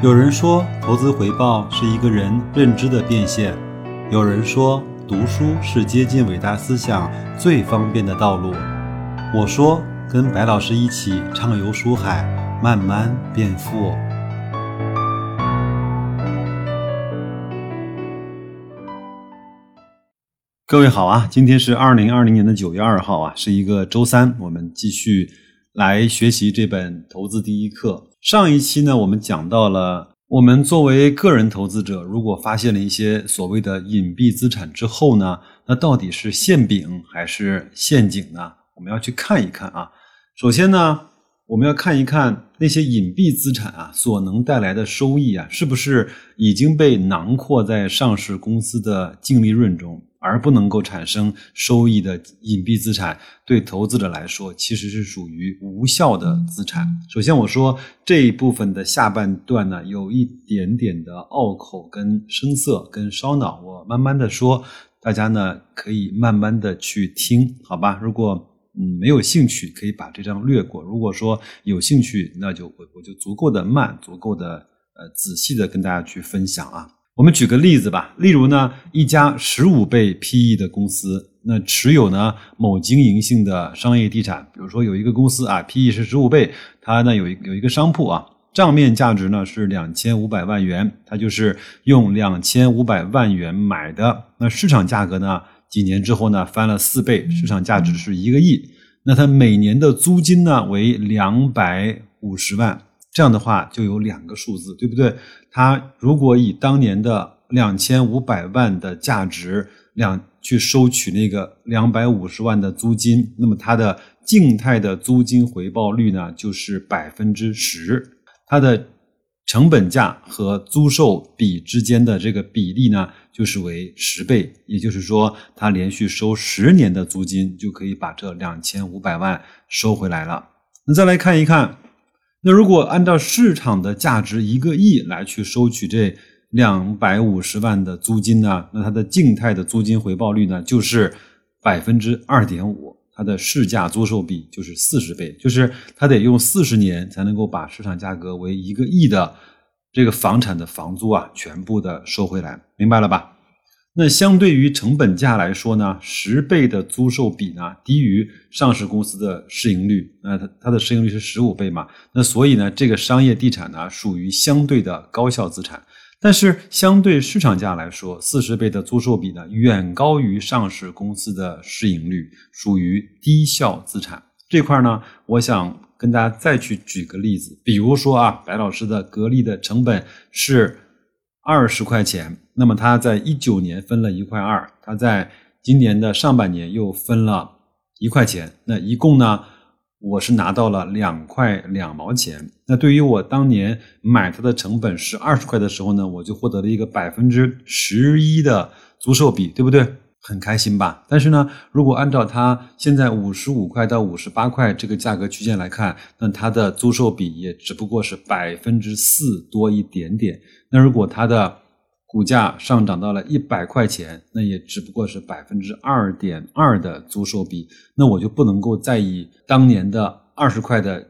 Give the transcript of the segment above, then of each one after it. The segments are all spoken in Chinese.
有人说，投资回报是一个人认知的变现；有人说，读书是接近伟大思想最方便的道路。我说，跟白老师一起畅游书海，慢慢变富。各位好啊，今天是二零二零年的九月二号啊，是一个周三，我们继续来学习这本《投资第一课》。上一期呢，我们讲到了，我们作为个人投资者，如果发现了一些所谓的隐蔽资产之后呢，那到底是馅饼还是陷阱呢？我们要去看一看啊。首先呢，我们要看一看那些隐蔽资产啊所能带来的收益啊，是不是已经被囊括在上市公司的净利润中。而不能够产生收益的隐蔽资产，对投资者来说其实是属于无效的资产。首先，我说这一部分的下半段呢，有一点点的拗口、跟生涩、跟烧脑。我慢慢的说，大家呢可以慢慢的去听，好吧？如果嗯没有兴趣，可以把这张略过。如果说有兴趣，那就我我就足够的慢，足够的呃仔细的跟大家去分享啊。我们举个例子吧，例如呢，一家十五倍 PE 的公司，那持有呢某经营性的商业地产，比如说有一个公司啊，PE 是十五倍，它呢有一有一个商铺啊，账面价值呢是两千五百万元，它就是用两千五百万元买的，那市场价格呢几年之后呢翻了四倍，市场价值是一个亿，那它每年的租金呢为两百五十万。这样的话就有两个数字，对不对？它如果以当年的两千五百万的价值两去收取那个两百五十万的租金，那么它的静态的租金回报率呢就是百分之十，它的成本价和租售比之间的这个比例呢就是为十倍，也就是说，他连续收十年的租金就可以把这两千五百万收回来了。那再来看一看。那如果按照市场的价值一个亿来去收取这两百五十万的租金呢？那它的静态的租金回报率呢就是百分之二点五，它的市价租售比就是四十倍，就是它得用四十年才能够把市场价格为一个亿的这个房产的房租啊全部的收回来，明白了吧？那相对于成本价来说呢，十倍的租售比呢低于上市公司的市盈率，那它它的市盈率是十五倍嘛？那所以呢，这个商业地产呢属于相对的高效资产。但是相对市场价来说，四十倍的租售比呢远高于上市公司的市盈率，属于低效资产。这块呢，我想跟大家再去举个例子，比如说啊，白老师的格力的成本是。二十块钱，那么他在一九年分了一块二，他在今年的上半年又分了一块钱，那一共呢，我是拿到了两块两毛钱。那对于我当年买它的成本是二十块的时候呢，我就获得了一个百分之十一的租售比，对不对？很开心吧？但是呢，如果按照它现在五十五块到五十八块这个价格区间来看，那它的租售比也只不过是百分之四多一点点。那如果它的股价上涨到了一百块钱，那也只不过是百分之二点二的租售比。那我就不能够再以当年的二十块的。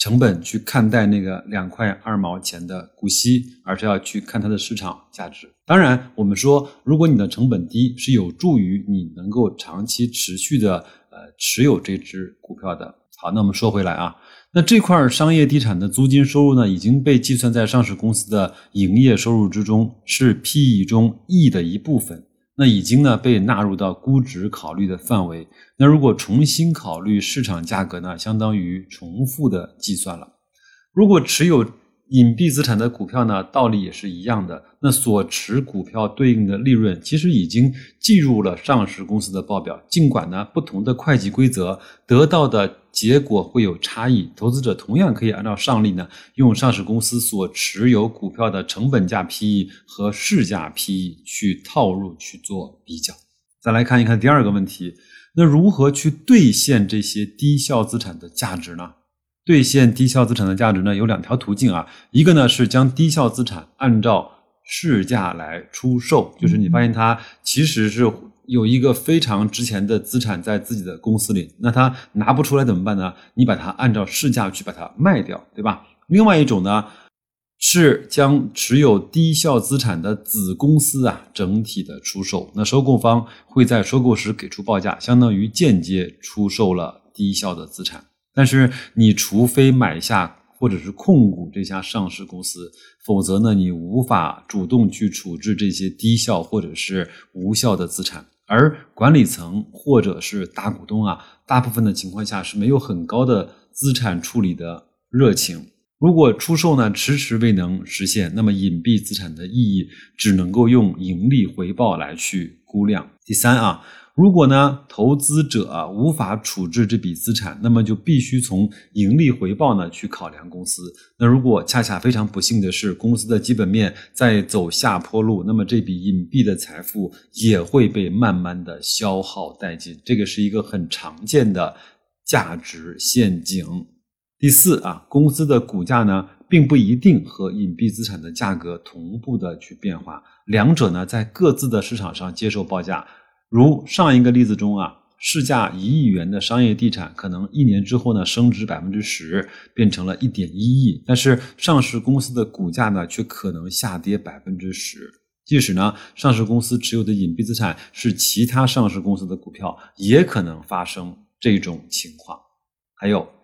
成本去看待那个两块二毛钱的股息，而是要去看它的市场价值。当然，我们说，如果你的成本低，是有助于你能够长期持续的呃持有这只股票的。好，那我们说回来啊，那这块商业地产的租金收入呢，已经被计算在上市公司的营业收入之中，是 PE 中 E 的一部分。那已经呢被纳入到估值考虑的范围。那如果重新考虑市场价格呢，相当于重复的计算了。如果持有隐蔽资产的股票呢，道理也是一样的。那所持股票对应的利润，其实已经计入了上市公司的报表。尽管呢不同的会计规则得到的。结果会有差异，投资者同样可以按照上例呢，用上市公司所持有股票的成本价 PE 和市价 PE 去套入去做比较。再来看一看第二个问题，那如何去兑现这些低效资产的价值呢？兑现低效资产的价值呢，有两条途径啊，一个呢是将低效资产按照市价来出售，就是你发现它其实是。有一个非常值钱的资产在自己的公司里，那它拿不出来怎么办呢？你把它按照市价去把它卖掉，对吧？另外一种呢，是将持有低效资产的子公司啊整体的出售。那收购方会在收购时给出报价，相当于间接出售了低效的资产。但是你除非买下或者是控股这家上市公司，否则呢你无法主动去处置这些低效或者是无效的资产。而管理层或者是大股东啊，大部分的情况下是没有很高的资产处理的热情。如果出售呢迟迟未能实现，那么隐蔽资产的意义只能够用盈利回报来去估量。第三啊，如果呢投资者无法处置这笔资产，那么就必须从盈利回报呢去考量公司。那如果恰恰非常不幸的是，公司的基本面在走下坡路，那么这笔隐蔽的财富也会被慢慢的消耗殆尽。这个是一个很常见的价值陷阱。第四啊，公司的股价呢，并不一定和隐蔽资产的价格同步的去变化，两者呢在各自的市场上接受报价。如上一个例子中啊，市价一亿元的商业地产，可能一年之后呢升值百分之十，变成了一点一亿，但是上市公司的股价呢却可能下跌百分之十。即使呢上市公司持有的隐蔽资产是其他上市公司的股票，也可能发生这种情况。还有。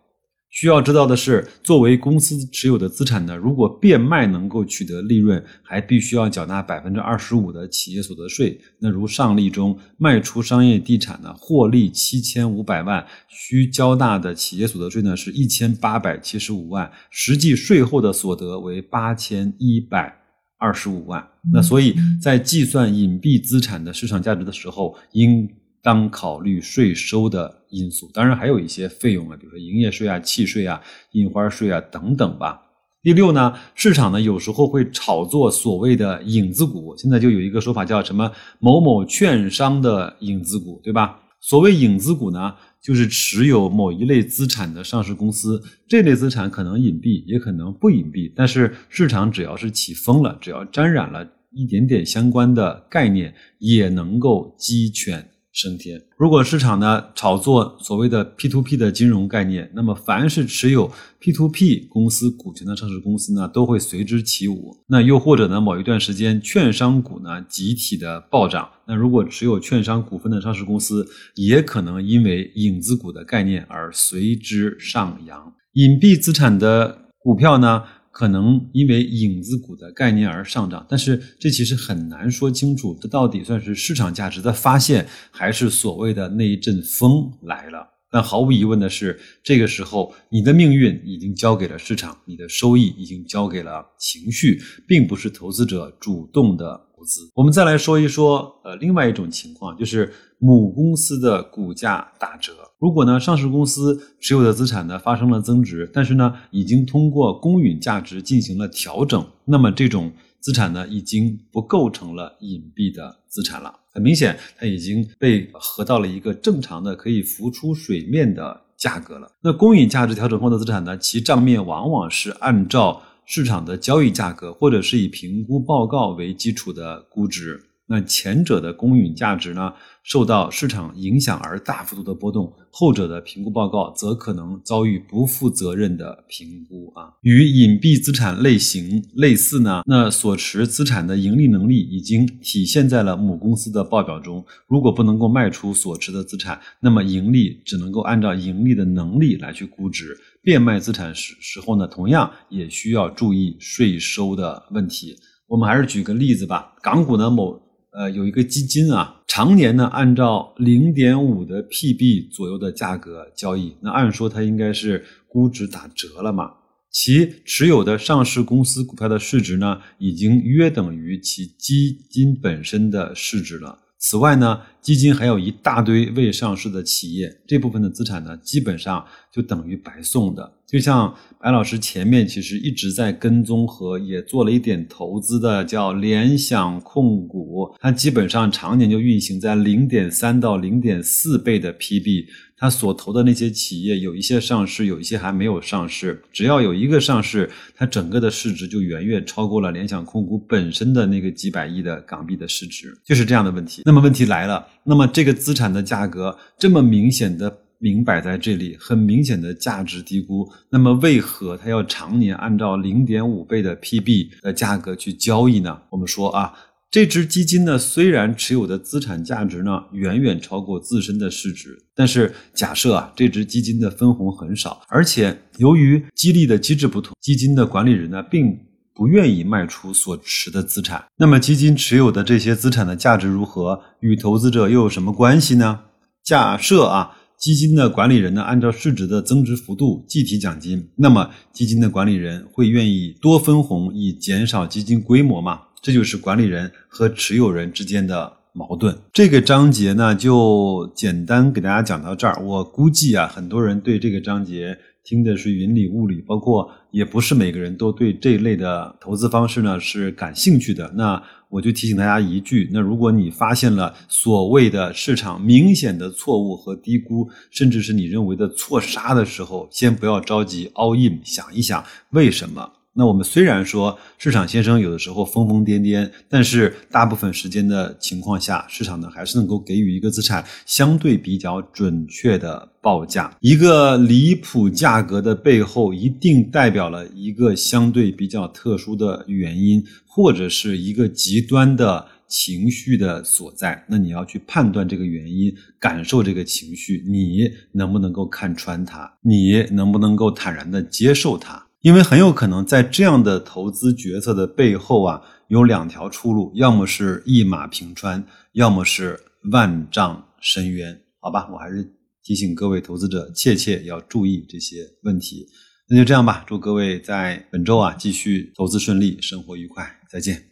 需要知道的是，作为公司持有的资产呢，如果变卖能够取得利润，还必须要缴纳百分之二十五的企业所得税。那如上例中卖出商业地产呢，获利七千五百万，需交纳的企业所得税呢是一千八百七十五万，实际税后的所得为八千一百二十五万。那所以在计算隐蔽资产的市场价值的时候，应。当考虑税收的因素，当然还有一些费用啊，比如说营业税啊、契税啊、印花税啊等等吧。第六呢，市场呢有时候会炒作所谓的影子股，现在就有一个说法叫什么某某券商的影子股，对吧？所谓影子股呢，就是持有某一类资产的上市公司，这类资产可能隐蔽，也可能不隐蔽，但是市场只要是起风了，只要沾染了一点点相关的概念，也能够鸡犬。升天。如果市场呢炒作所谓的 P to P 的金融概念，那么凡是持有 P to P 公司股权的上市公司呢，都会随之起舞。那又或者呢，某一段时间券商股呢集体的暴涨，那如果持有券商股份的上市公司，也可能因为影子股的概念而随之上扬。隐蔽资产的股票呢？可能因为影子股的概念而上涨，但是这其实很难说清楚，这到底算是市场价值的发现，还是所谓的那一阵风来了？但毫无疑问的是，这个时候你的命运已经交给了市场，你的收益已经交给了情绪，并不是投资者主动的投资。我们再来说一说，呃，另外一种情况就是母公司的股价打折。如果呢，上市公司持有的资产呢发生了增值，但是呢已经通过公允价值进行了调整，那么这种资产呢已经不构成了隐蔽的资产了。很明显，它已经被合到了一个正常的可以浮出水面的价格了。那公允价值调整后的资产呢，其账面往往是按照市场的交易价格，或者是以评估报告为基础的估值。那前者的公允价值呢，受到市场影响而大幅度的波动；后者的评估报告则可能遭遇不负责任的评估啊。与隐蔽资产类型类似呢，那所持资产的盈利能力已经体现在了母公司的报表中。如果不能够卖出所持的资产，那么盈利只能够按照盈利的能力来去估值。变卖资产时时候呢，同样也需要注意税收的问题。我们还是举个例子吧，港股呢某。呃，有一个基金啊，常年呢按照零点五的 PB 左右的价格交易，那按说它应该是估值打折了嘛？其持有的上市公司股票的市值呢，已经约等于其基金本身的市值了。此外呢，基金还有一大堆未上市的企业，这部分的资产呢，基本上就等于白送的。就像白老师前面其实一直在跟踪和也做了一点投资的，叫联想控股，它基本上常年就运行在零点三到零点四倍的 PB。他所投的那些企业，有一些上市，有一些还没有上市。只要有一个上市，它整个的市值就远远超过了联想控股本身的那个几百亿的港币的市值，就是这样的问题。那么问题来了，那么这个资产的价格这么明显的。明摆在这里，很明显的价值低估。那么为何它要常年按照零点五倍的 PB 的价格去交易呢？我们说啊。这只基金呢，虽然持有的资产价值呢远远超过自身的市值，但是假设啊，这只基金的分红很少，而且由于激励的机制不同，基金的管理人呢并不愿意卖出所持的资产。那么基金持有的这些资产的价值如何，与投资者又有什么关系呢？假设啊，基金的管理人呢按照市值的增值幅度计提奖金，那么基金的管理人会愿意多分红以减少基金规模吗？这就是管理人和持有人之间的矛盾。这个章节呢，就简单给大家讲到这儿。我估计啊，很多人对这个章节听的是云里雾里，包括也不是每个人都对这一类的投资方式呢是感兴趣的。那我就提醒大家一句：那如果你发现了所谓的市场明显的错误和低估，甚至是你认为的错杀的时候，先不要着急 all in，想一想为什么。那我们虽然说市场先生有的时候疯疯癫癫，但是大部分时间的情况下，市场呢还是能够给予一个资产相对比较准确的报价。一个离谱价格的背后，一定代表了一个相对比较特殊的原因，或者是一个极端的情绪的所在。那你要去判断这个原因，感受这个情绪，你能不能够看穿它？你能不能够坦然的接受它？因为很有可能在这样的投资决策的背后啊，有两条出路，要么是一马平川，要么是万丈深渊。好吧，我还是提醒各位投资者，切切要注意这些问题。那就这样吧，祝各位在本周啊继续投资顺利，生活愉快，再见。